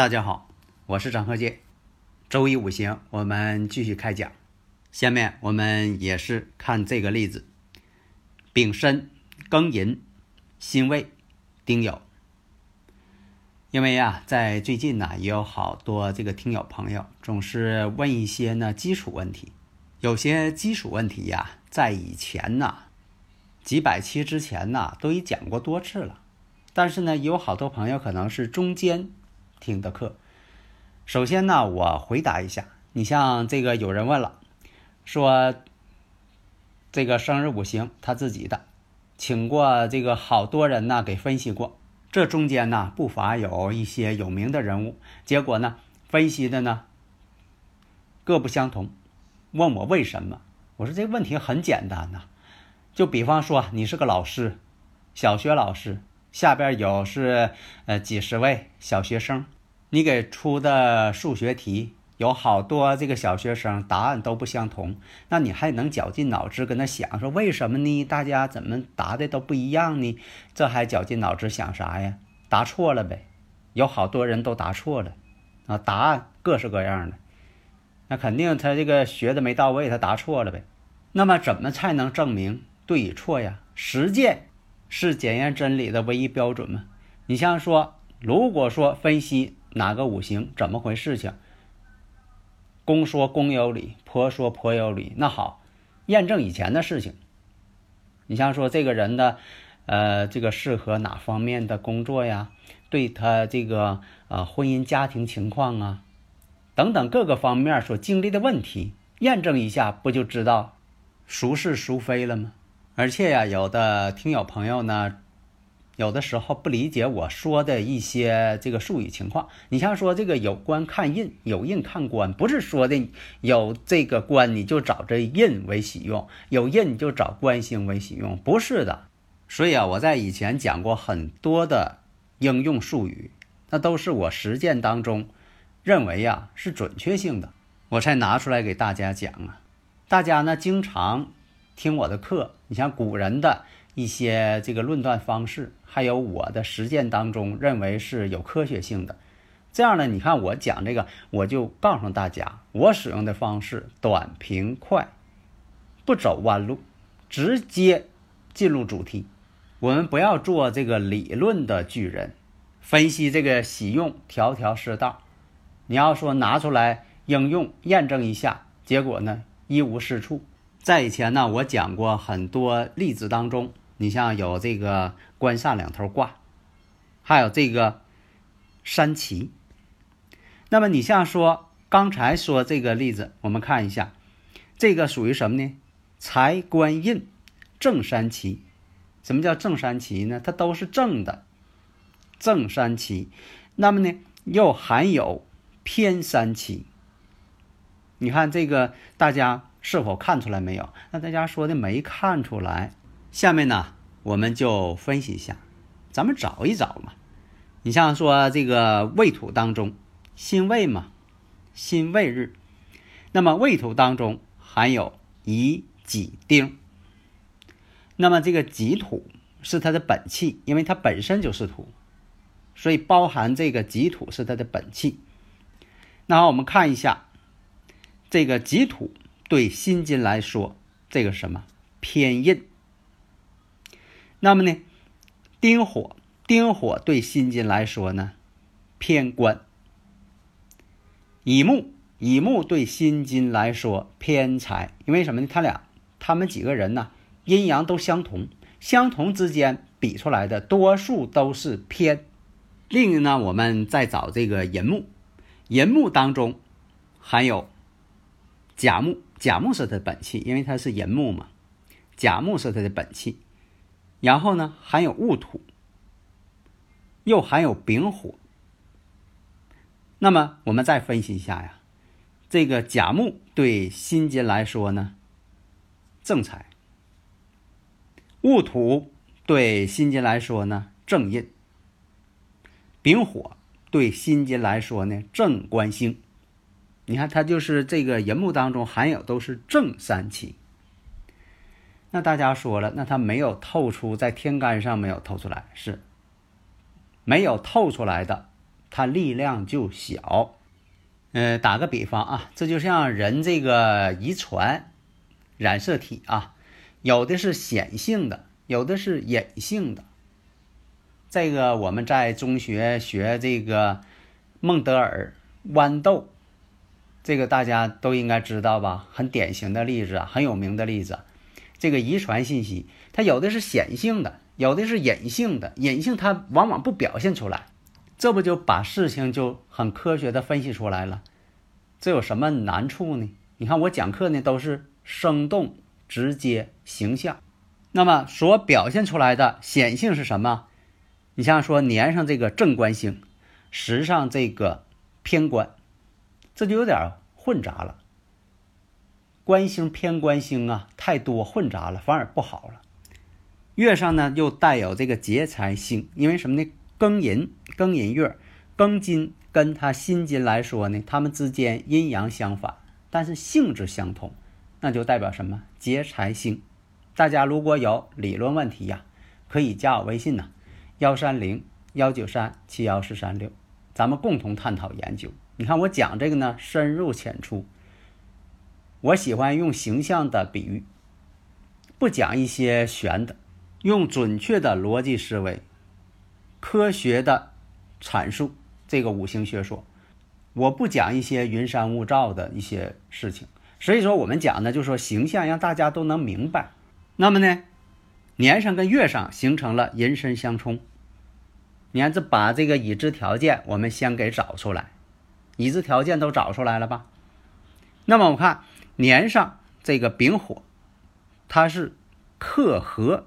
大家好，我是张鹤剑。周一五行，我们继续开讲。下面我们也是看这个例子：丙申、庚寅、辛未、丁酉。因为呀，在最近呢，也有好多这个听友朋友总是问一些呢基础问题。有些基础问题呀，在以前呢，几百期之前呢，都已讲过多次了。但是呢，有好多朋友可能是中间。听的课，首先呢，我回答一下。你像这个有人问了，说这个生日五行他自己的，请过这个好多人呢给分析过，这中间呢不乏有一些有名的人物，结果呢分析的呢各不相同。问我为什么？我说这个问题很简单呐，就比方说你是个老师，小学老师。下边有是呃几十位小学生，你给出的数学题有好多这个小学生答案都不相同，那你还能绞尽脑汁跟他想说为什么呢？大家怎么答的都不一样呢？这还绞尽脑汁想啥呀？答错了呗，有好多人都答错了啊，答案各式各样的，那肯定他这个学的没到位，他答错了呗。那么怎么才能证明对与错呀？实践。是检验真理的唯一标准吗？你像说，如果说分析哪个五行怎么回事情，公说公有理，婆说婆有理，那好，验证以前的事情。你像说这个人的，呃，这个适合哪方面的工作呀？对他这个呃婚姻家庭情况啊，等等各个方面所经历的问题，验证一下，不就知道孰是孰非了吗？而且呀，有的听友朋友呢，有的时候不理解我说的一些这个术语情况。你像说这个有官看印，有印看官，不是说的有这个官你就找这印为喜用，有印你就找官星为喜用，不是的。所以啊，我在以前讲过很多的应用术语，那都是我实践当中认为呀是准确性的，我才拿出来给大家讲啊。大家呢经常。听我的课，你像古人的一些这个论断方式，还有我的实践当中认为是有科学性的。这样呢，你看我讲这个，我就告诉大家，我使用的方式短平快，不走弯路，直接进入主题。我们不要做这个理论的巨人，分析这个喜用条条是道。你要说拿出来应用验证一下，结果呢一无是处。在以前呢，我讲过很多例子当中，你像有这个官煞两头挂，还有这个山奇。那么你像说刚才说这个例子，我们看一下，这个属于什么呢？财官印正山奇。什么叫正山奇呢？它都是正的，正山奇。那么呢，又含有偏山奇。你看这个，大家。是否看出来没有？那大家说的没看出来。下面呢，我们就分析一下，咱们找一找嘛。你像说这个未土当中，辛未嘛，辛未日，那么未土当中含有乙己丁。那么这个己土是它的本气，因为它本身就是土，所以包含这个己土是它的本气。那，我们看一下这个己土。对辛金来说，这个什么偏印？那么呢，丁火，丁火对辛金来说呢，偏官。乙木，乙木对辛金来说偏财，因为什么呢？他俩，他们几个人呢，阴阳都相同，相同之间比出来的多数都是偏。另一个呢，我们再找这个寅木，寅木当中含有。甲木，甲木是它的本气，因为它是寅木嘛，甲木是它的本气。然后呢，含有戊土，又含有丙火。那么我们再分析一下呀，这个甲木对辛金来说呢，正财；戊土对辛金来说呢，正印；丙火对辛金来说呢，正官星。你看，它就是这个银木当中含有都是正三气。那大家说了，那它没有透出在天干上没有透出来，是没有透出来的，它力量就小。呃，打个比方啊，这就像人这个遗传染色体啊，有的是显性的，有的是隐性的。这个我们在中学学这个孟德尔豌豆。这个大家都应该知道吧？很典型的例子啊，很有名的例子。这个遗传信息，它有的是显性的，有的是隐性的。隐性它往往不表现出来，这不就把事情就很科学的分析出来了？这有什么难处呢？你看我讲课呢，都是生动、直接、形象。那么所表现出来的显性是什么？你像说年上这个正官星，时上这个偏官。这就有点混杂了，官星偏官星啊，太多混杂了，反而不好了。月上呢又带有这个劫财星，因为什么呢？庚寅，庚寅月，庚金跟他辛金来说呢，他们之间阴阳相反，但是性质相同，那就代表什么？劫财星。大家如果有理论问题呀，可以加我微信呐，幺三零幺九三七幺四三六，咱们共同探讨研究。你看我讲这个呢，深入浅出。我喜欢用形象的比喻，不讲一些玄的，用准确的逻辑思维、科学的阐述这个五行学说。我不讲一些云山雾罩的一些事情。所以说，我们讲呢，就说形象让大家都能明白。那么呢，年上跟月上形成了人身相冲。你看，这把这个已知条件我们先给找出来。已知条件都找出来了吧？那么我看年上这个丙火，它是克合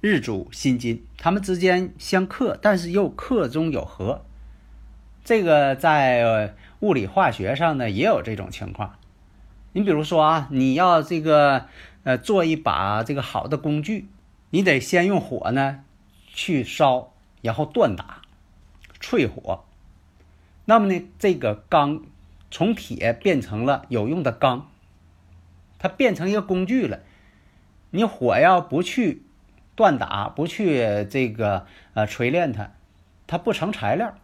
日主辛金，它们之间相克，但是又克中有合。这个在物理化学上呢也有这种情况。你比如说啊，你要这个呃做一把这个好的工具，你得先用火呢去烧，然后锻打淬火。那么呢，这个钢从铁变成了有用的钢，它变成一个工具了。你火要不去锻打，不去这个呃锤炼它，它不成材料。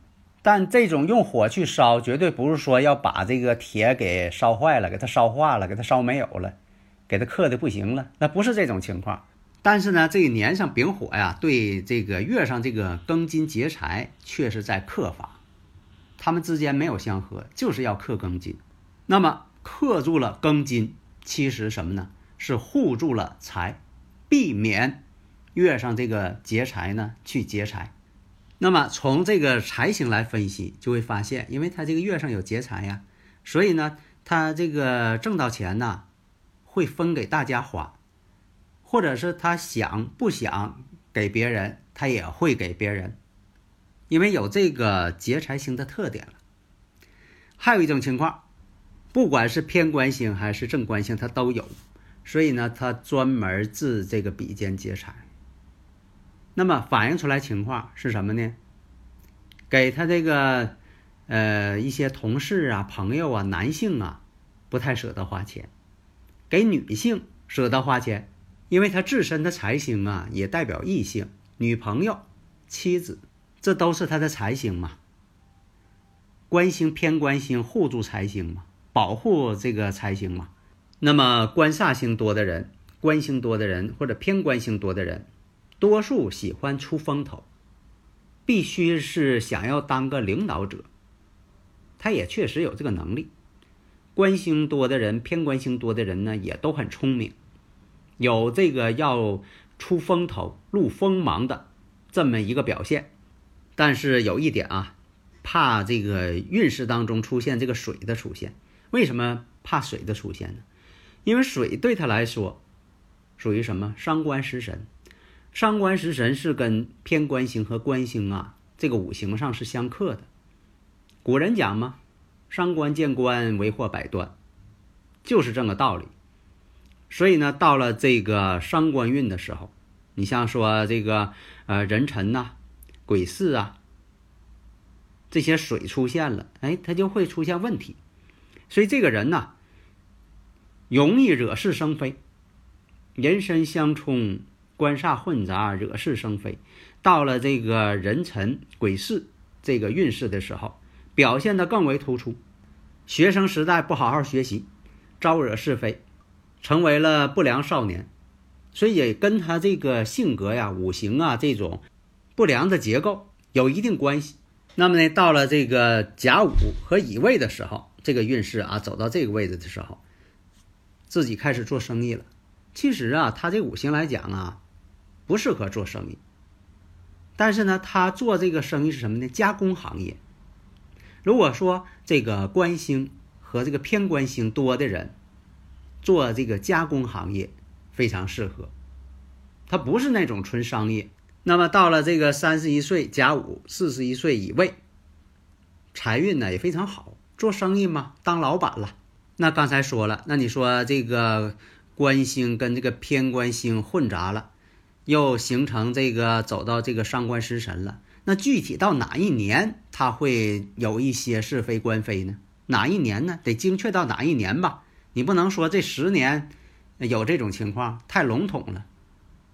但这种用火去烧，绝对不是说要把这个铁给烧坏了，给它烧化了，给它烧没有了，给它刻的不行了。那不是这种情况。但是呢，这个年上丙火呀，对这个月上这个庚金劫财，却是在克法。他们之间没有相合，就是要克庚金。那么克住了庚金，其实什么呢？是护住了财，避免月上这个劫财呢去劫财。那么从这个财星来分析，就会发现，因为他这个月上有劫财呀，所以呢，他这个挣到钱呢，会分给大家花，或者是他想不想给别人，他也会给别人。因为有这个劫财星的特点了，还有一种情况，不管是偏官星还是正官星，它都有，所以呢，它专门治这个比肩劫财。那么反映出来情况是什么呢？给他这个呃一些同事啊、朋友啊、男性啊，不太舍得花钱；给女性舍得花钱，因为他自身的财星啊，也代表异性，女朋友、妻子。这都是他的财星嘛，官星偏官星护住财星嘛，保护这个财星嘛。那么官煞星多的人，官星多的人或者偏官星多的人，多数喜欢出风头，必须是想要当个领导者。他也确实有这个能力。官星多的人，偏官星多的人呢，也都很聪明，有这个要出风头、露锋芒的这么一个表现。但是有一点啊，怕这个运势当中出现这个水的出现，为什么怕水的出现呢？因为水对他来说属于什么？伤官食神。伤官食神是跟偏官星和官星啊这个五行上是相克的。古人讲嘛，伤官见官为祸百端，就是这个道理。所以呢，到了这个伤官运的时候，你像说这个呃壬辰呐、鬼市啊，这些水出现了，哎，他就会出现问题。所以这个人呐，容易惹是生非，人身相冲。官煞混杂，惹是生非。到了这个壬辰鬼巳这个运势的时候，表现的更为突出。学生时代不好好学习，招惹是非，成为了不良少年。所以也跟他这个性格呀、五行啊这种不良的结构有一定关系。那么呢，到了这个甲午和乙未的时候，这个运势啊走到这个位置的时候，自己开始做生意了。其实啊，他这五行来讲啊。不适合做生意，但是呢，他做这个生意是什么呢？加工行业。如果说这个官星和这个偏官星多的人做这个加工行业，非常适合。他不是那种纯商业。那么到了这个三十一岁甲午，四十一岁乙未，财运呢也非常好，做生意嘛，当老板了。那刚才说了，那你说这个官星跟这个偏官星混杂了。又形成这个走到这个伤官食神了，那具体到哪一年他会有一些是非官非呢？哪一年呢？得精确到哪一年吧？你不能说这十年有这种情况，太笼统了。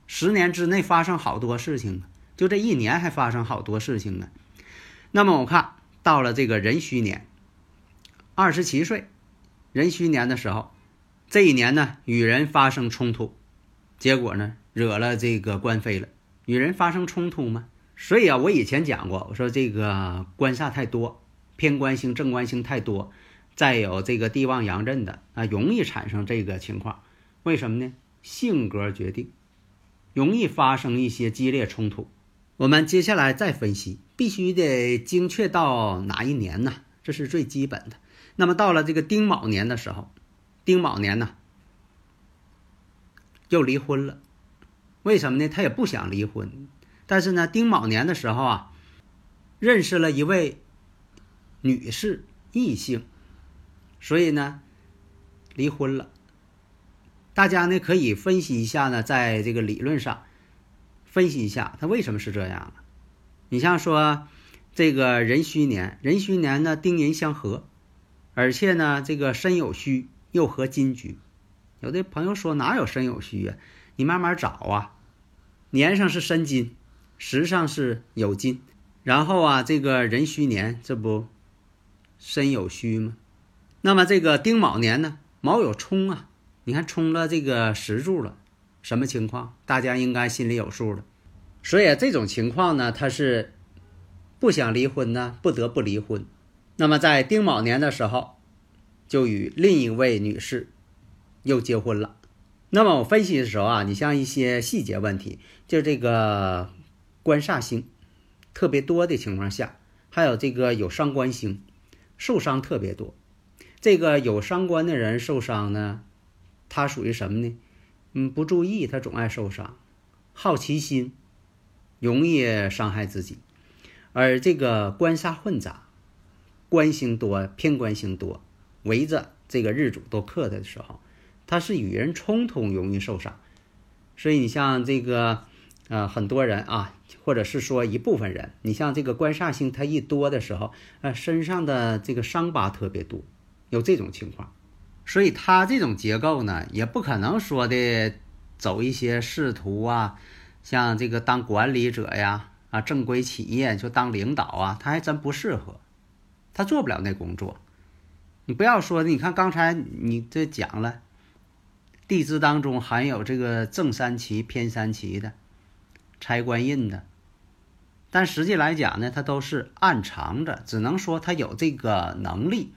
十年之内发生好多事情啊，就这一年还发生好多事情呢。那么我看到了这个壬戌年，二十七岁，壬戌年的时候，这一年呢与人发生冲突，结果呢？惹了这个官非了，与人发生冲突吗？所以啊，我以前讲过，我说这个官煞太多，偏官星、正官星太多，再有这个地旺阳震的啊，容易产生这个情况。为什么呢？性格决定，容易发生一些激烈冲突。我们接下来再分析，必须得精确到哪一年呢？这是最基本的。那么到了这个丁卯年的时候，丁卯年呢，又离婚了。为什么呢？他也不想离婚，但是呢，丁卯年的时候啊，认识了一位女士异性，所以呢，离婚了。大家呢可以分析一下呢，在这个理论上分析一下它为什么是这样你像说这个壬戌年，壬戌年呢丁寅相合，而且呢这个申酉戌又合金局。有的朋友说哪有申酉戌啊？你慢慢找啊。年上是申金，时上是酉金，然后啊，这个壬戌年，这不申酉戌吗？那么这个丁卯年呢，卯有冲啊，你看冲了这个石柱了，什么情况？大家应该心里有数了。所以这种情况呢，他是不想离婚呢，不得不离婚。那么在丁卯年的时候，就与另一位女士又结婚了。那么我分析的时候啊，你像一些细节问题，就这个官煞星特别多的情况下，还有这个有伤官星受伤特别多。这个有伤官的人受伤呢，他属于什么呢？嗯，不注意，他总爱受伤，好奇心容易伤害自己。而这个官煞混杂，官星多，偏官星多，围着这个日主都克他的时候。他是与人冲突容易受伤，所以你像这个，呃，很多人啊，或者是说一部分人，你像这个官煞星它一多的时候，呃，身上的这个伤疤特别多，有这种情况，所以他这种结构呢，也不可能说的走一些仕途啊，像这个当管理者呀，啊，正规企业就当领导啊，他还真不适合，他做不了那工作。你不要说，你看刚才你这讲了。地支当中含有这个正三奇、偏三奇的财官印的，但实际来讲呢，它都是暗藏着，只能说他有这个能力，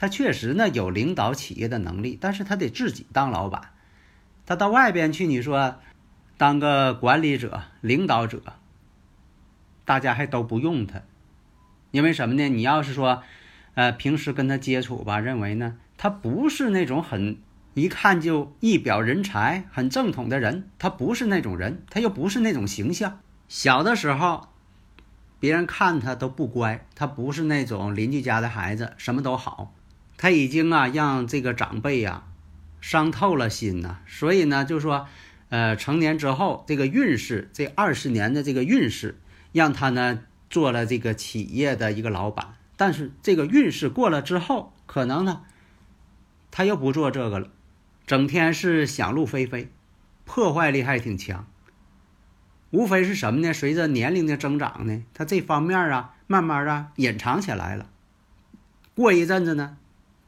他确实呢有领导企业的能力，但是他得自己当老板，他到外边去，你说当个管理者、领导者，大家还都不用他，因为什么呢？你要是说，呃，平时跟他接触吧，认为呢他不是那种很一看就一表人才、很正统的人，他不是那种人，他又不是那种形象。小的时候，别人看他都不乖，他不是那种邻居家的孩子，什么都好。他已经啊让这个长辈呀伤透了心呐，所以呢，就说，呃，成年之后这个运势，这二十年的这个运势，让他呢做了这个企业的一个老板。但是这个运势过了之后，可能呢。他又不做这个了，整天是想入非非，破坏力还挺强。无非是什么呢？随着年龄的增长呢，他这方面啊，慢慢啊隐藏起来了。过一阵子呢，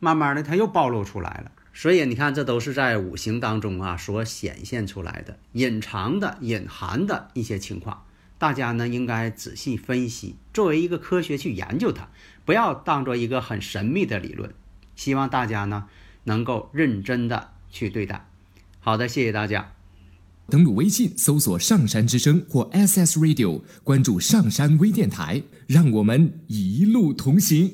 慢慢的它又暴露出来了。所以你看，这都是在五行当中啊所显现出来的隐藏的、隐含的一些情况。大家呢应该仔细分析，作为一个科学去研究它，不要当做一个很神秘的理论。希望大家呢。能够认真的去对待。好的，谢谢大家。登录微信搜索“上山之声”或 “SS Radio”，关注上山微电台，让我们一路同行。